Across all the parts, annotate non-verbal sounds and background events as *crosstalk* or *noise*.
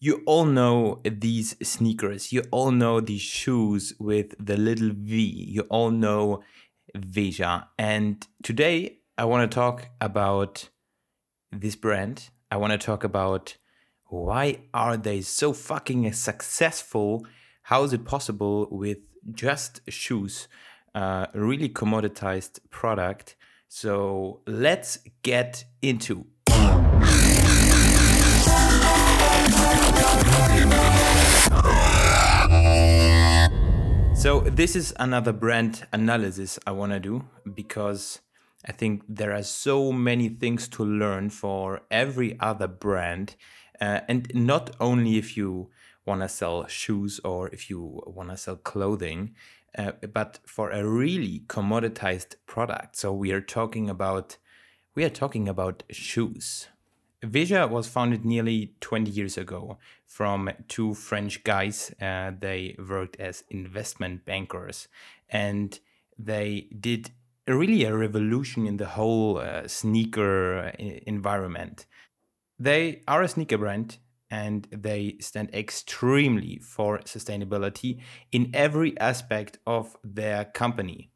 You all know these sneakers. You all know these shoes with the little V. You all know Veja. And today I want to talk about this brand. I want to talk about why are they so fucking successful? How is it possible with just shoes? Uh, a really commoditized product. So let's get into So this is another brand analysis I want to do because I think there are so many things to learn for every other brand, uh, and not only if you want to sell shoes or if you want to sell clothing, uh, but for a really commoditized product. So we are talking about we are talking about shoes. Veja was founded nearly 20 years ago from two French guys. Uh, they worked as investment bankers and they did really a revolution in the whole uh, sneaker uh, environment. They are a sneaker brand and they stand extremely for sustainability in every aspect of their company.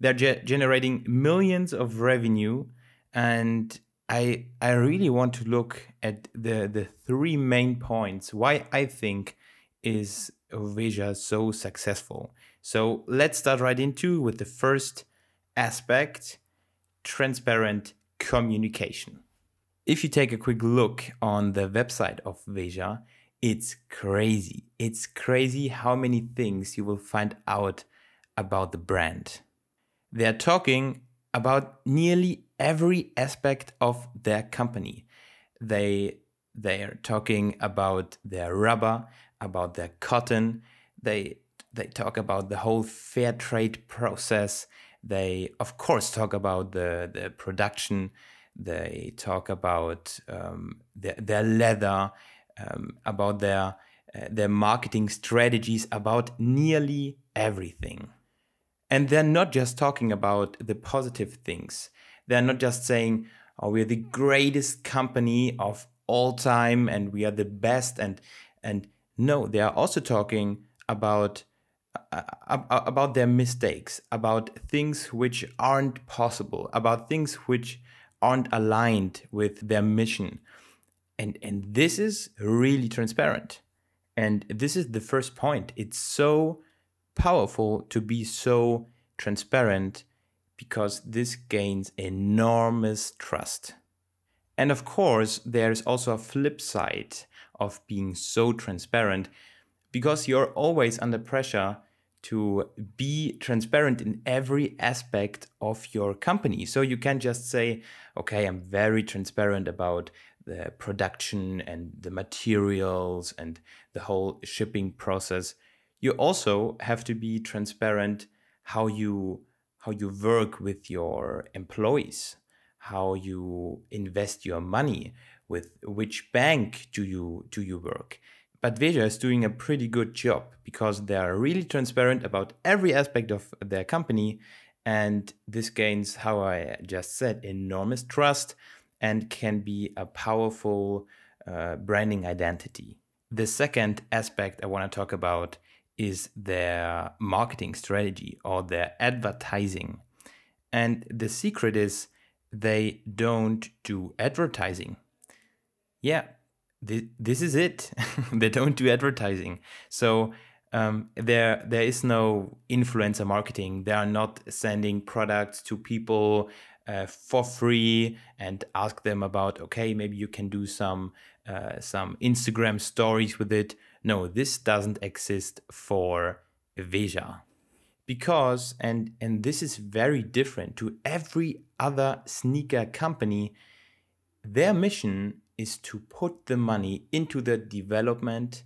They're ge- generating millions of revenue and I I really want to look at the the three main points why I think is Veja so successful. So let's start right into with the first aspect, transparent communication. If you take a quick look on the website of Veja, it's crazy. It's crazy how many things you will find out about the brand. They're talking about nearly every aspect of their company. They they are talking about their rubber, about their cotton. They they talk about the whole fair trade process. They of course talk about the the production. They talk about um, their, their leather, um, about their uh, their marketing strategies, about nearly everything. And they're not just talking about the positive things. They're not just saying, oh, we're the greatest company of all time and we are the best and and no, they are also talking about uh, uh, about their mistakes, about things which aren't possible, about things which aren't aligned with their mission. And and this is really transparent. And this is the first point. It's so powerful to be so transparent because this gains enormous trust. And of course, there's also a flip side of being so transparent because you're always under pressure to be transparent in every aspect of your company. So you can just say, okay, I'm very transparent about the production and the materials and the whole shipping process. You also have to be transparent how you how you work with your employees, how you invest your money, with which bank do you do you work. But Veja is doing a pretty good job because they are really transparent about every aspect of their company. And this gains, how I just said, enormous trust and can be a powerful uh, branding identity. The second aspect I want to talk about is their marketing strategy or their advertising. And the secret is they don't do advertising. Yeah, th- this is it. *laughs* they don't do advertising. So um, there there is no influencer marketing. They are not sending products to people uh, for free and ask them about okay maybe you can do some uh, some Instagram stories with it. No, this doesn't exist for Veja. Because, and, and this is very different to every other sneaker company, their mission is to put the money into the development,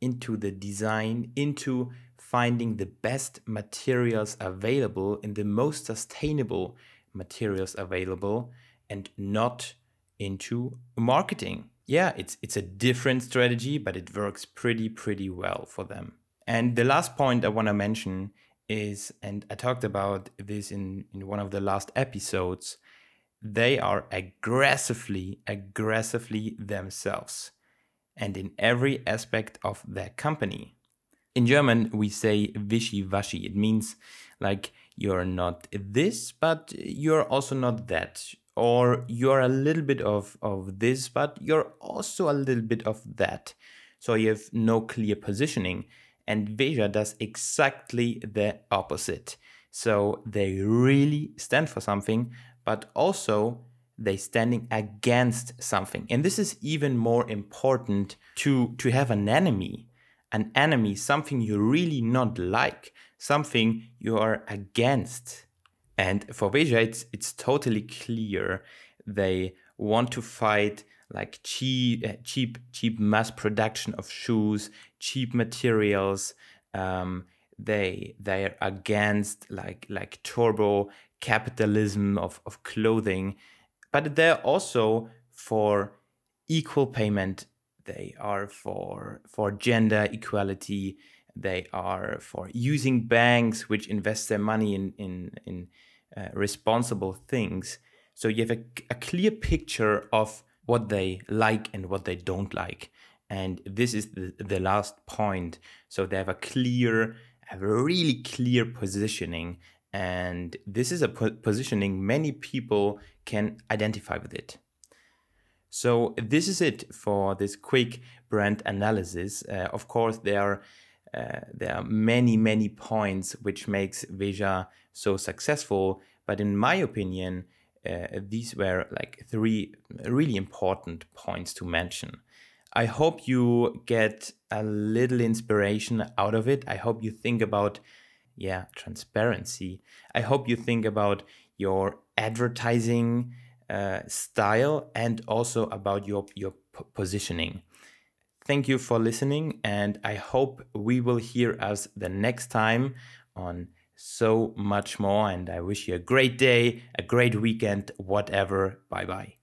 into the design, into finding the best materials available in the most sustainable materials available and not into marketing yeah, it's it's a different strategy, but it works pretty pretty well for them. And the last point I want to mention is, and I talked about this in in one of the last episodes, they are aggressively aggressively themselves. and in every aspect of their company. In German, we say wischiwaschi. It means like you're not this, but you're also not that. Or you're a little bit of, of this, but you're also a little bit of that. So you have no clear positioning. And Veja does exactly the opposite. So they really stand for something, but also they standing against something. And this is even more important to, to have an enemy. An enemy, something you really not like, something you are against. And for Veja, it's, it's totally clear they want to fight like cheap, uh, cheap, cheap mass production of shoes, cheap materials. Um, they they are against like like turbo capitalism of, of clothing, but they're also for equal payment. They are for for gender equality. They are for using banks which invest their money in in in uh, responsible things. So you have a, a clear picture of what they like and what they don't like. And this is the, the last point. So they have a clear, have a really clear positioning. And this is a po- positioning many people can identify with it. So this is it for this quick brand analysis. Uh, of course, there are uh, there are many many points which makes Veja so successful. But in my opinion, uh, these were like three really important points to mention. I hope you get a little inspiration out of it. I hope you think about, yeah, transparency. I hope you think about your advertising uh, style and also about your your positioning. Thank you for listening, and I hope we will hear us the next time on so much more. And I wish you a great day, a great weekend, whatever. Bye bye.